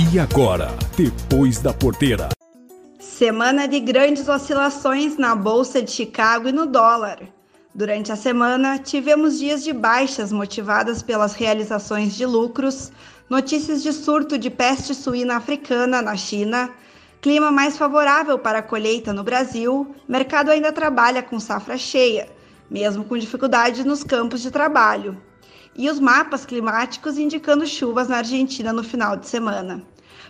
E agora, depois da porteira. Semana de grandes oscilações na Bolsa de Chicago e no dólar. Durante a semana, tivemos dias de baixas motivadas pelas realizações de lucros, notícias de surto de peste suína africana na China, clima mais favorável para a colheita no Brasil, mercado ainda trabalha com safra cheia, mesmo com dificuldades nos campos de trabalho e os mapas climáticos indicando chuvas na Argentina no final de semana.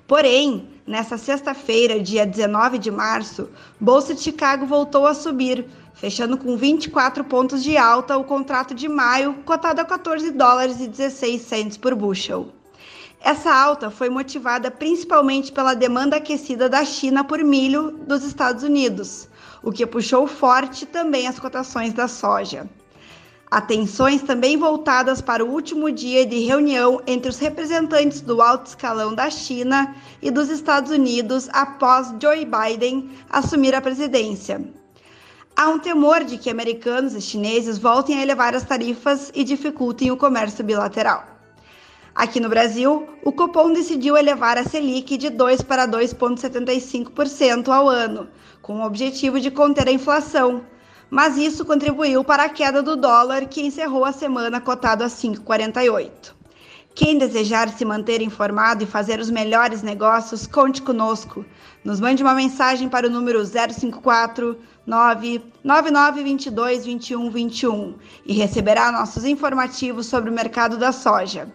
Porém, nesta sexta-feira, dia 19 de março, Bolsa de Chicago voltou a subir, fechando com 24 pontos de alta o contrato de maio, cotado a 14 dólares e 16 cents por bushel. Essa alta foi motivada principalmente pela demanda aquecida da China por milho dos Estados Unidos, o que puxou forte também as cotações da soja. Atenções também voltadas para o último dia de reunião entre os representantes do alto escalão da China e dos Estados Unidos após Joe Biden assumir a presidência. Há um temor de que americanos e chineses voltem a elevar as tarifas e dificultem o comércio bilateral. Aqui no Brasil, o Copom decidiu elevar a Selic de 2 para 2,75% ao ano, com o objetivo de conter a inflação mas isso contribuiu para a queda do dólar, que encerrou a semana cotado a 5,48. Quem desejar se manter informado e fazer os melhores negócios, conte conosco. Nos mande uma mensagem para o número 054 99922 2121 e receberá nossos informativos sobre o mercado da soja.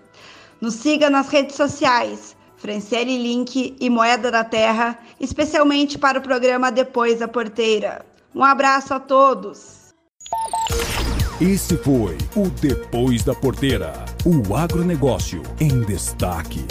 Nos siga nas redes sociais, Franciele Link e Moeda da Terra, especialmente para o programa Depois da Porteira. Um abraço a todos. Esse foi o Depois da Porteira, o agronegócio em destaque.